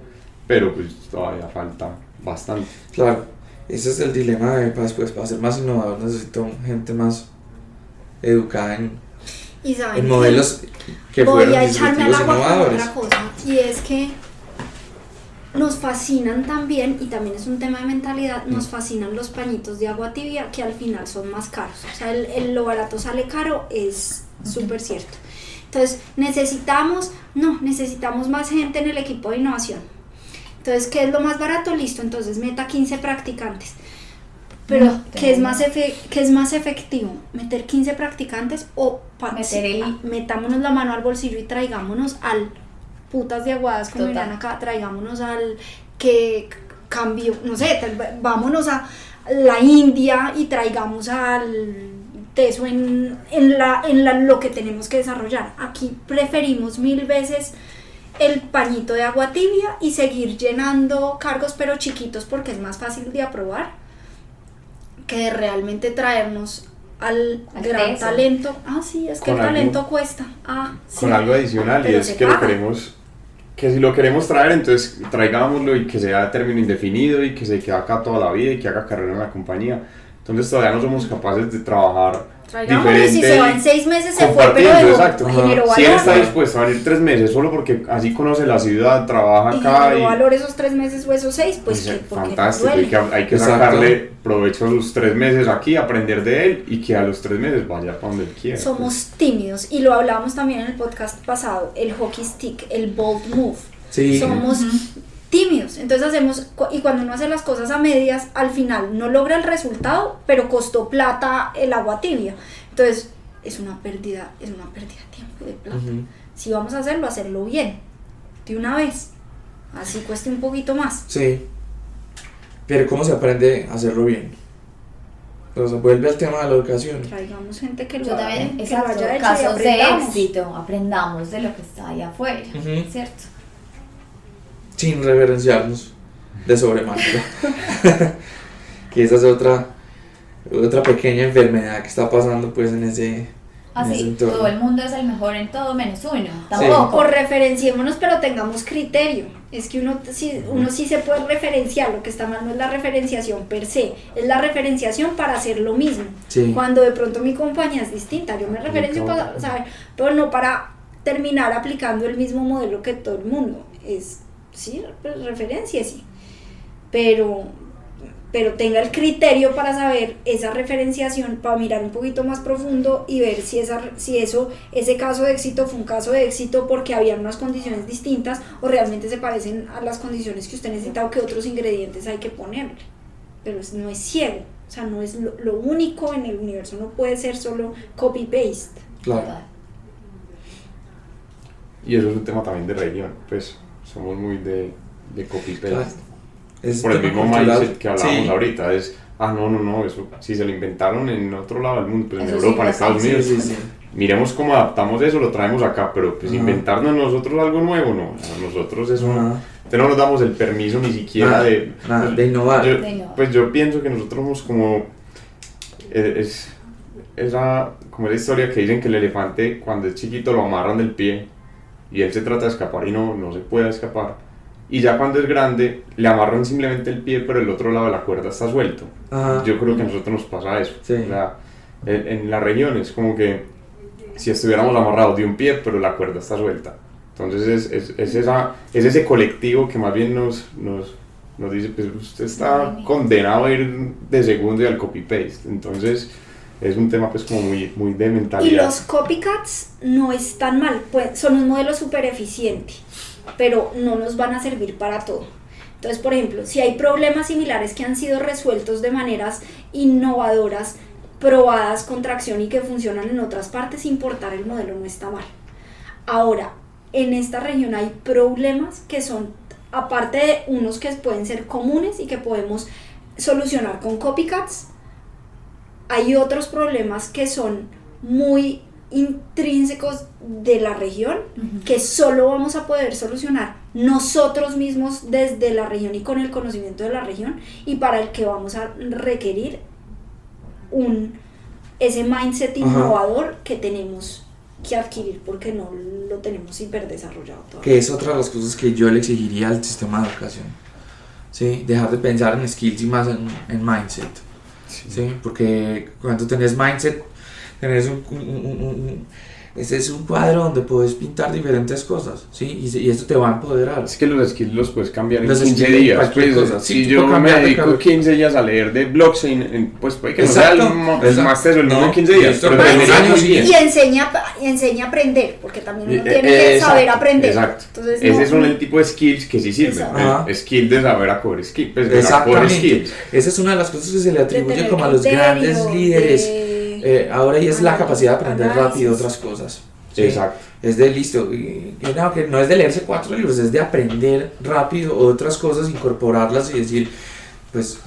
pero pues todavía falta bastante. Claro, ese es el dilema de, pues, pues, para ser más innovador necesito gente más educada en, Y saben en modelos que voy fueron a echarme otra cosa y es que nos fascinan también y también es un tema de mentalidad nos fascinan los pañitos de agua tibia que al final son más caros. O sea el, el- lo barato sale caro es súper cierto. Entonces necesitamos no necesitamos más gente en el equipo de innovación. Entonces qué es lo más barato listo entonces meta 15 practicantes. Pero, No, ¿qué, es más efe- qué es más efectivo? ¿Meter 15 practicantes o Meter el- metámonos la mano al bolsillo y traigámonos al putas de aguadas, como dirán acá, traigámonos al que c- cambio, no sé, tal- vámonos a la India y traigamos al teso en, en, la, en la, lo que tenemos que desarrollar. Aquí preferimos mil veces el pañito de agua tibia y seguir llenando cargos pero chiquitos porque es más fácil de aprobar que de realmente traernos al, Al gran teso. talento. Ah, sí, es que Con el algo- talento cuesta. Ah, sí. con algo adicional y es que lo queremos que si lo queremos traer entonces traigámoslo y que sea de término indefinido y que se quede acá toda la vida y que haga carrera en la compañía. Entonces todavía no somos capaces de trabajar Traigámoslo y si diferente se va en seis meses se fue, pero exacto. generó si él valor. está dispuesto a venir tres meses solo porque así conoce la ciudad trabaja y acá generó y valor esos tres meses o esos seis, pues que no fantástico, hay que, hay que Exacto. sacarle provecho a sus tres meses aquí, aprender de él y que a los tres meses vaya para donde él quiera. Somos tímidos y lo hablábamos también en el podcast pasado, el hockey stick, el bold move. Sí. Somos tímidos, entonces hacemos, y cuando uno hace las cosas a medias, al final no logra el resultado, pero costó plata el agua tibia. Entonces, es una pérdida, es una pérdida de tiempo y de plata. Si vamos a hacerlo, hacerlo bien, de una vez. Así cueste un poquito más. Sí. Pero ¿cómo se aprende a hacerlo bien? Se vuelve al tema de la educación. Traigamos gente que lo, Yo haga- también, que lo exacto, haya hecho y casos de éxito, aprendamos de lo que está ahí afuera. ¿cierto? Sin reverenciarnos de sobremanera. que esa es otra, otra pequeña enfermedad que está pasando pues en ese, en ese Así, entorno. todo el mundo es el mejor en todo menos uno, tampoco. O referenciémonos, pero tengamos criterio. Es que uno sí, uno sí se puede referenciar, lo que está mal no es la referenciación per se, es la referenciación para hacer lo mismo. Sí. Cuando de pronto mi compañía es distinta, yo me referencio para saber, pero no para terminar aplicando el mismo modelo que todo el mundo. Es, sí, pues, referencia, sí. Pero, pero tenga el criterio para saber esa referenciación, para mirar un poquito más profundo y ver si, esa, si eso, ese caso de éxito fue un caso de éxito porque había unas condiciones distintas o realmente se parecen a las condiciones que usted necesita o que otros ingredientes hay que ponerle. Pero es- no es ciego, o sea, no es lo, lo único en el universo, no puede ser solo copy-paste. Claro. Y eso es un tema también de religión, pues somos muy de, de copy-paste. Claro. Por el mismo cultural. mindset que hablábamos Sí. ahorita, es, ah, no, no, no, eso, si se lo inventaron en otro lado del mundo, pues en Eso sí Europa, en pasa. Estados Sí, Unidos, sí, sí. miremos cómo adaptamos eso, lo traemos acá, pero pues Ajá. inventarnos nosotros algo nuevo, no, a nosotros eso no, no nos damos el permiso ni siquiera Nada, de, nada, de innovar. Yo- De innovar. pues yo pienso que nosotros somos como, eh, es, esa, como esa historia que dicen que el elefante cuando es chiquito lo amarran del pie y él se trata de escapar y no, no se puede escapar. Y ya cuando es grande, le amarran simplemente el pie, pero el otro lado de la cuerda está suelto. Ajá. Yo creo que a nosotros nos pasa eso. Sí. O sea, en, en la región es como que si estuviéramos amarrados de un pie, pero la cuerda está suelta. Entonces es, es, es esa, es ese colectivo que más bien nos, nos, nos dice, pues usted está condenado a ir de segundo y al copy-paste. Entonces es un tema pues como muy, muy de Y mentalidad. los copycats no están mal, pues, son un modelo súper eficiente, pero no nos van a servir para todo. Entonces, por ejemplo, si hay problemas similares que han sido resueltos de maneras innovadoras, probadas con tracción y que funcionan en otras partes, importar el modelo no está mal. Ahora, en esta región hay problemas que son, aparte de unos que pueden ser comunes y que podemos solucionar con copycats, hay otros problemas que son muy intrínsecos de la región que solo vamos a poder solucionar nosotros mismos desde la región y con el conocimiento de la región y para el que vamos a requerir un ese mindset Ajá. innovador que tenemos que adquirir porque no lo tenemos hiper desarrollado todavía. Que es otra de las cosas que yo le exigiría al sistema de educación. ¿Sí? Dejar de pensar en skills y más en, en mindset. ¿Sí? Porque cuando tenés mindset, tenés un, Este es un cuadro donde puedes pintar diferentes cosas, ¿sí? Y, y esto te va a empoderar. Es que los skills los puedes cambiar en Los 15 skills, días. pues, cosa. Si yo me dedico cada- 15 días a leer de blockchain, pues puede que no sea el, el máster del mundo No, en 15 y días, pero para te un enseña año muy sí. bien. Y enseña, y enseña a aprender, porque también uno Eh, tiene eh, que exacto, saber aprender. Exacto. Entonces, Ese no- son el tipo de skills que sí sirven. El Ajá. skill de saber a core skill. Pues, core Exactamente. skills. Esa es una de las cosas que se le atribuye como a los grandes líderes. de- Eh, ahora y es la capacidad de aprender rápido otras cosas. ¿sí? Exacto. Es de listo. y- y no, que no es de leerse cuatro libros, es de aprender rápido otras cosas, incorporarlas y decir, pues,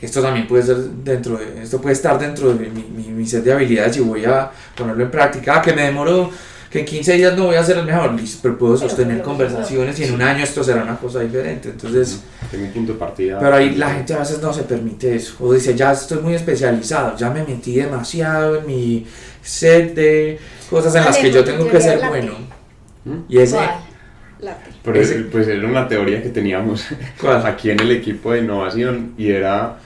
esto también puede ser dentro de, esto puede estar dentro de mi, mi, mi set de habilidades y voy a ponerlo en práctica. Ah, que me demoro, que en 15 días no voy a ser el mejor, listo, pero puedo Pero sostener conversaciones y en un año esto será una cosa diferente. Entonces, Tengo un punto de partida. pero ahí la gente a veces no se permite eso. O dice, ya estoy muy especializado, ya me metí demasiado en mi set de cosas en las que yo tengo que ser bueno. ¿Mm? Y ese. Pero ese- pues era una teoría que teníamos ¿cuál? aquí en el equipo de innovación y era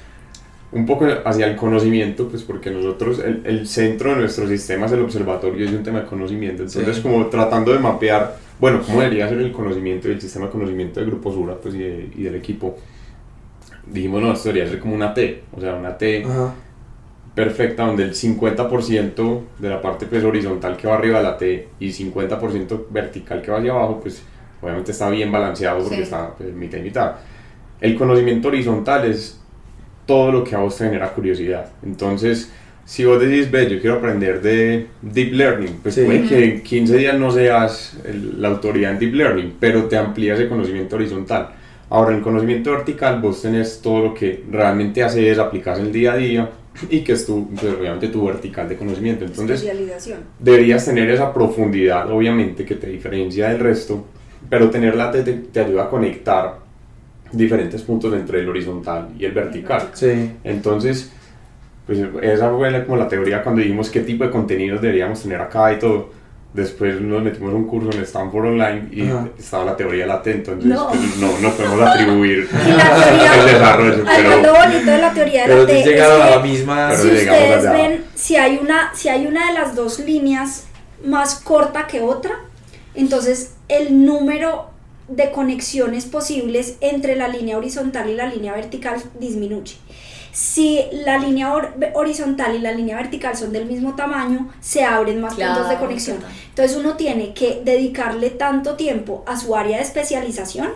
un poco hacia el conocimiento, pues porque nosotros, el, el centro de nuestro sistema es el observatorio, es un tema de conocimiento, entonces Sí. como tratando de mapear, bueno, cómo debería ser el conocimiento y el sistema de conocimiento de Grupo Sura pues, y, de- y del equipo, dijimos, no, esto debería ser como una T, o sea, una T Ajá. perfecta donde el 50% de la parte pues horizontal que va arriba de la T y 50% vertical que va hacia abajo, pues obviamente está bien balanceado porque Sí. está pues, mitad y mitad. El conocimiento horizontal es todo lo que a vos te genera curiosidad. Entonces, si vos decís, ve, yo quiero aprender de Deep Learning, pues Sí. puede que en 15 días no seas el- la autoridad en Deep Learning, pero te amplía ese conocimiento horizontal. Ahora, en el conocimiento vertical, vos tenés todo lo que realmente haces, aplicas en el día a día y que es tu, pues, obviamente, tu vertical de conocimiento. Entonces, deberías tener esa profundidad, obviamente, que te diferencia del resto, pero tenerla te, te, te ayuda a conectar diferentes puntos entre el horizontal y el vertical. Sí. Entonces, pues esa fue la- como la teoría cuando dijimos qué tipo de contenidos deberíamos tener acá y todo. Después nos metimos en un curso en Stanford Online y Ajá. estaba la teoría de la T, entonces No. pues, no, no podemos atribuir el desarrollo, Algo lo pero bonito de la teoría Pero la te T has es llegado a la que misma... Pero si ustedes allá. ven, si hay, una, si hay una de las dos líneas más corta que otra, entonces el número de conexiones posibles entre la línea horizontal y la línea vertical disminuye. Si la línea hor- horizontal y la línea vertical son del mismo tamaño, se abren más puntos de conexión. total. Entonces uno tiene que dedicarle tanto tiempo a su área de especialización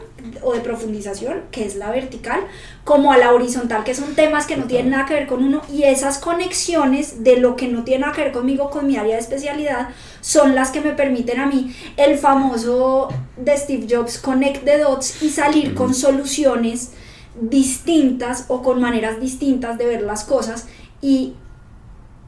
o de profundización, que es la vertical, como a la horizontal, que son temas que no tienen nada que ver con uno, y esas conexiones de lo que no tiene nada que ver conmigo, con mi área de especialidad, son las que me permiten a mí el famoso de Steve Jobs Connect the Dots y salir con soluciones distintas o con maneras distintas de ver las cosas y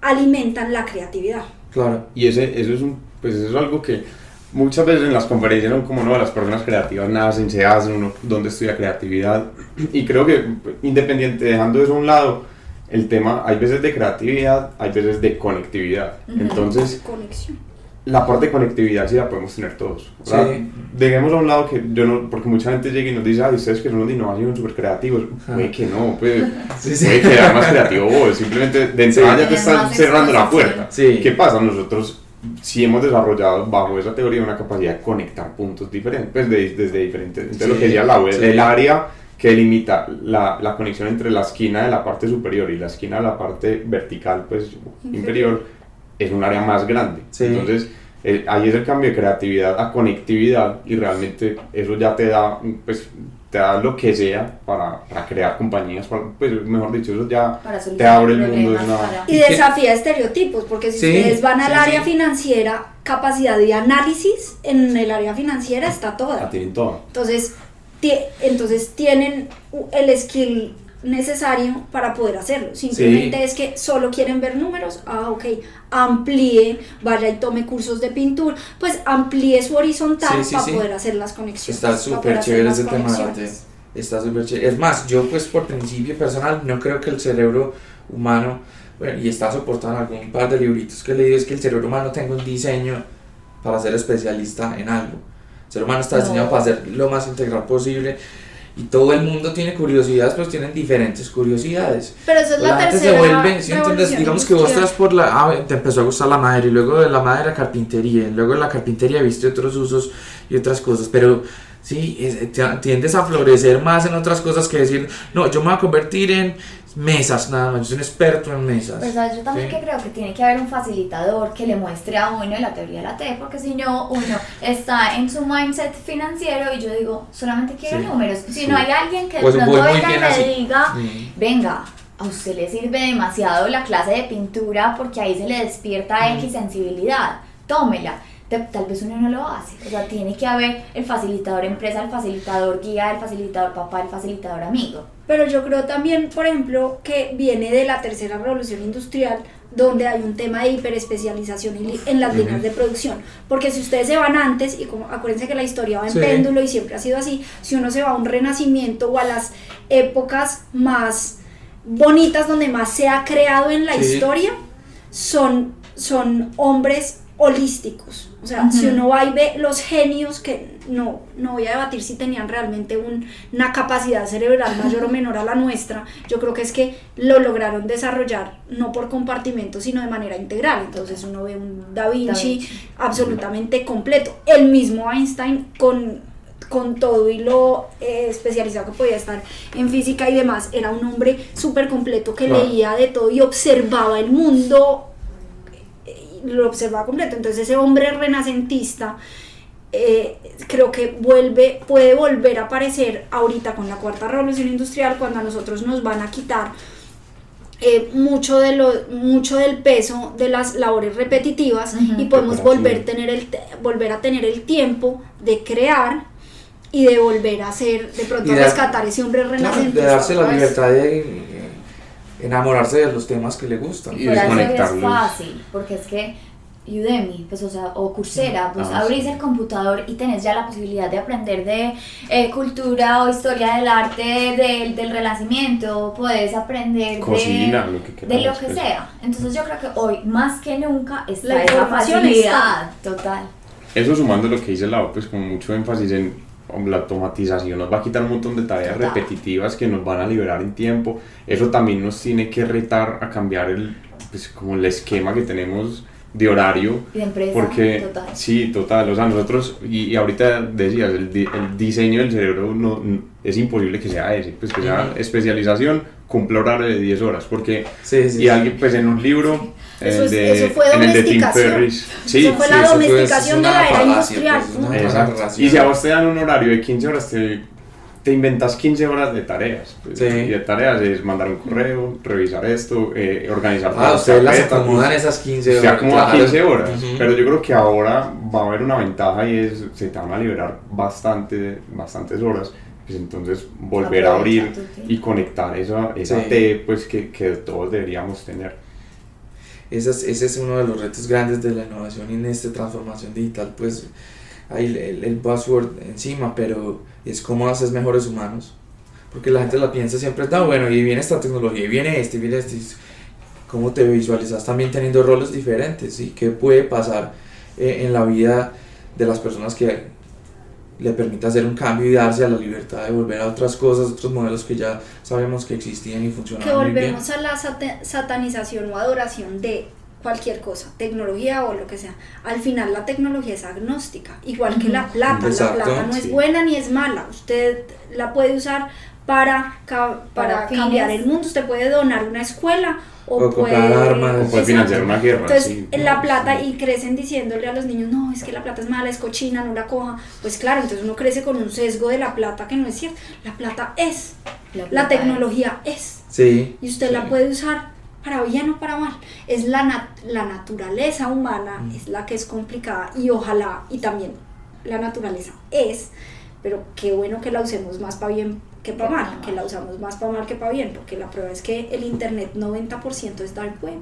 alimentan la creatividad. Claro. y ese, eso, es un, pues eso es algo que muchas veces en las conferencias son como no, las personas creativas nacen, se hacen, uno, ¿dónde estudia creatividad? Y creo que pues, independiente, dejando eso a un lado, el tema, hay veces de creatividad, hay veces de conectividad. Entonces, Conexión. La parte de conectividad sí la podemos tener todos. Sí. Dejemos a un lado que yo no, porque mucha gente llega y nos dice, ay, ustedes que son los de innovación súper creativos. Puede que no, pues, Sí, sí. puede que eres más creativo vos, simplemente de entrada ya te están cerrando la puerta. Sí. ¿Qué pasa? Nosotros sí hemos desarrollado bajo esa teoría una capacidad de conectar puntos diferentes, pues de- desde diferentes. Entonces, lo que decía la web, sí. el área que limita la, la conexión entre la esquina de la parte superior y la esquina de la parte vertical, pues inferior, es un área más grande. Sí. Entonces, eh, ahí es el cambio de creatividad a conectividad y realmente eso ya te da, pues, te da lo que sea para, para crear compañías, para- pues mejor dicho, eso ya te abre el mundo de una... para- Y desafía estereotipos, porque si Sí, ustedes van al sí, área sí. financiera, capacidad de análisis en el área financiera está La toda. tienen toda. Entonces, entonces tienen el skill necesario para poder hacerlo. Simplemente es que solo quieren ver números. Ah, ok. Amplíe, vaya y tome cursos de pintura. Pues amplíe su horizontal Sí, sí, para poder hacer las conexiones. Está súper chévere ese tema. Está súper chévere. Es más, yo pues por principio personal no creo que el cerebro humano, bueno, y está soportado en algún par de libritos que he leído, es que el cerebro humano tenga un diseño para ser especialista en algo. El ser humano está No. diseñado para ser lo más integral posible y todo el mundo tiene curiosidades, pues tienen diferentes curiosidades. Pero eso es la, gente tercera se vuelve, ¿sí? entonces digamos que vos estás por la, ah, te empezó a gustar la madera y luego de la madera carpintería, y luego de la carpintería viste otros usos y otras cosas, pero sí, es- tiendes a florecer más en otras cosas que decir, no, yo me voy a convertir en mesas nada más, yo soy un experto en mesas. ¿sabes? yo también Sí. que creo que tiene que haber un facilitador que le muestre a uno la teoría de la T, porque si no, uno está en su mindset financiero y yo digo, solamente quiero Sí. números. Si Sí. no hay alguien que de Pues muy venga y me así. diga, venga, a usted le sirve demasiado la clase de pintura porque ahí se le despierta X sensibilidad, tómela. Tal vez uno no lo hace, o sea, tiene que haber el facilitador empresa, el facilitador guía, el facilitador papá, el facilitador amigo. Pero yo creo también, por ejemplo, que viene de la tercera revolución industrial, donde hay un tema de hiperespecialización en, las líneas de producción. Porque si ustedes se van antes, y como acuérdense que la historia va en Sí. péndulo y siempre ha sido así, si uno se va a un renacimiento o a las épocas más bonitas donde más se ha creado en la Sí. historia, son, son hombres holísticos. O sea, si uno va y ve los genios que no, no voy a debatir si tenían realmente un- una capacidad cerebral mayor o menor a la nuestra, yo creo que es que lo lograron desarrollar no por compartimento, sino de manera integral. Entonces uno ve un Da Vinci, Da Vinci. absolutamente completo. El mismo Einstein con, con todo y lo eh, especializado que podía estar en física y demás, era un hombre súper completo que Claro. leía de todo y observaba el mundo lo observaba completo. Entonces ese hombre renacentista eh, creo que vuelve, puede volver a aparecer ahorita con la cuarta revolución industrial cuando a nosotros nos van a quitar eh, mucho, de lo, mucho del peso de las labores repetitivas y podemos volver, tener el, volver a tener el tiempo de crear y de volver a hacer, de pronto de- rescatar ese hombre renacentista. de darse la libertad de enamorarse de los temas que le gustan. Y de eso es desconectarlos. fácil, porque es que Udemy, pues o sea, o Coursera, pues Ah, abrís sí. el computador y tenés ya la posibilidad de aprender de eh, cultura o historia del arte del, del renacimiento, puedes aprender Cocina, de, lo que de lo que pues. sea. Entonces yo creo que hoy más que nunca está La esa facilidad total. Eso sumando lo que dice Lau, pues con mucho énfasis en la automatización, nos va a quitar un montón de tareas repetitivas que nos van a liberar en tiempo. Eso también nos tiene que retar a cambiar el, pues, como el esquema que tenemos de horario. Y de empresa, Porque, total. sí, total, o sea, nosotros, y, y ahorita decías, el, el diseño del cerebro no, no- es imposible que sea ese, pues que sea especialización, cumple horario de 10 horas, porque, Sí, sí, y sí. alguien, pues en un libro, Eso es- de, eso fue en el de Tim domesticación. Ferriss, sí, Eso fue Sí, la eso fue- domesticación es de la era industrial. pues. Y si a vos te dan un horario de 15 horas, te, te inventas 15 horas de tareas. pues, Sí. Y de tareas es mandar un correo, revisar esto, eh, organizar Ah, ustedes las acomodan pues, esas 15 Se horas. acomoda claro. 15 horas. Ujú. Pero yo creo que ahora va a haber una ventaja y es se te van a liberar bastante, bastantes horas. Pues entonces volver a abrir y conectar esa, esa Sí. T pues, que, que todos deberíamos tener. Ese es, ese es uno de los retos grandes de la innovación y en esta transformación digital, pues hay el, el, encima, pero es cómo haces mejores humanos. Porque la gente la piensa siempre, no, bueno, y viene esta tecnología, y viene este, y viene este. y ¿Cómo te visualizas también teniendo roles diferentes? ¿sí? ¿Qué puede pasar eh, en la vida de las personas que le permite hacer un cambio y darse a la libertad de volver a otras cosas, otros modelos que ya sabemos que existían y que funcionaban muy bien? volvemos a la sata- satanización o adoración de cualquier cosa, tecnología o lo que sea. Al final la tecnología es agnóstica, igual que la plata. Exacto, la plata no es buena ni es mala. Usted la puede usar para, ca- para, fines. cambiar el mundo. Usted puede donar una escuela o, O comprar puede, armas. O puede financiar una guerra. Entonces, sí. la plata y crecen diciéndole a los niños, no, es que la plata es mala, es cochina, no la coja. Pues claro, entonces uno crece con un sesgo de la plata que no es cierto. La plata es, la plata tecnología es Sí. y usted la sí. puede usar para bien o para mal. Es la, nat- la naturaleza humana, Mm. es la que es complicada y ojalá, y también la naturaleza es, pero qué bueno que la usemos más para bien que para mal, que la usamos más para mal que para bien, porque la prueba es que el internet 90% es dark web.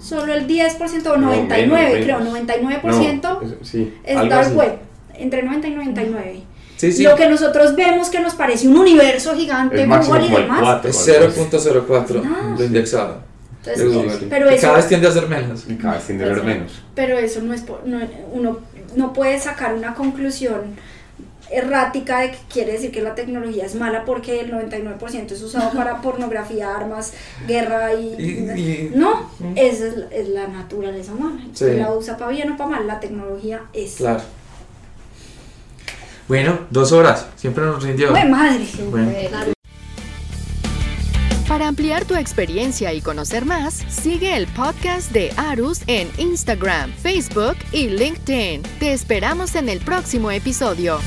Solo el 10% o No, 99, menos, creo, menos. 99% No, es- sí, es dark así. web, entre 90 y 99. Sí, sí. Lo que nosotros vemos que nos parece un universo gigante, Google y demás. 4. Es 0.04 Ah. lo indexado. Entonces, pero eso, cada vez tiende a ser menos. Y cada vez tiende a Eso. menos. pero eso no es, no, uno no puede sacar una conclusión errática de que quiere decir que la tecnología es mala porque el 99% es usado para pornografía, armas, guerra y... Y- y- no, esa es, la- es la naturaleza humana. Sí. Si la usa para bien o para mal, la tecnología es... Claro. Bueno, dos horas. Siempre nos rindió. ¡Uy, madre! Bueno. Claro. Para ampliar tu experiencia y conocer más, sigue el podcast de Arus en Instagram, Facebook y LinkedIn. Te esperamos en el próximo episodio.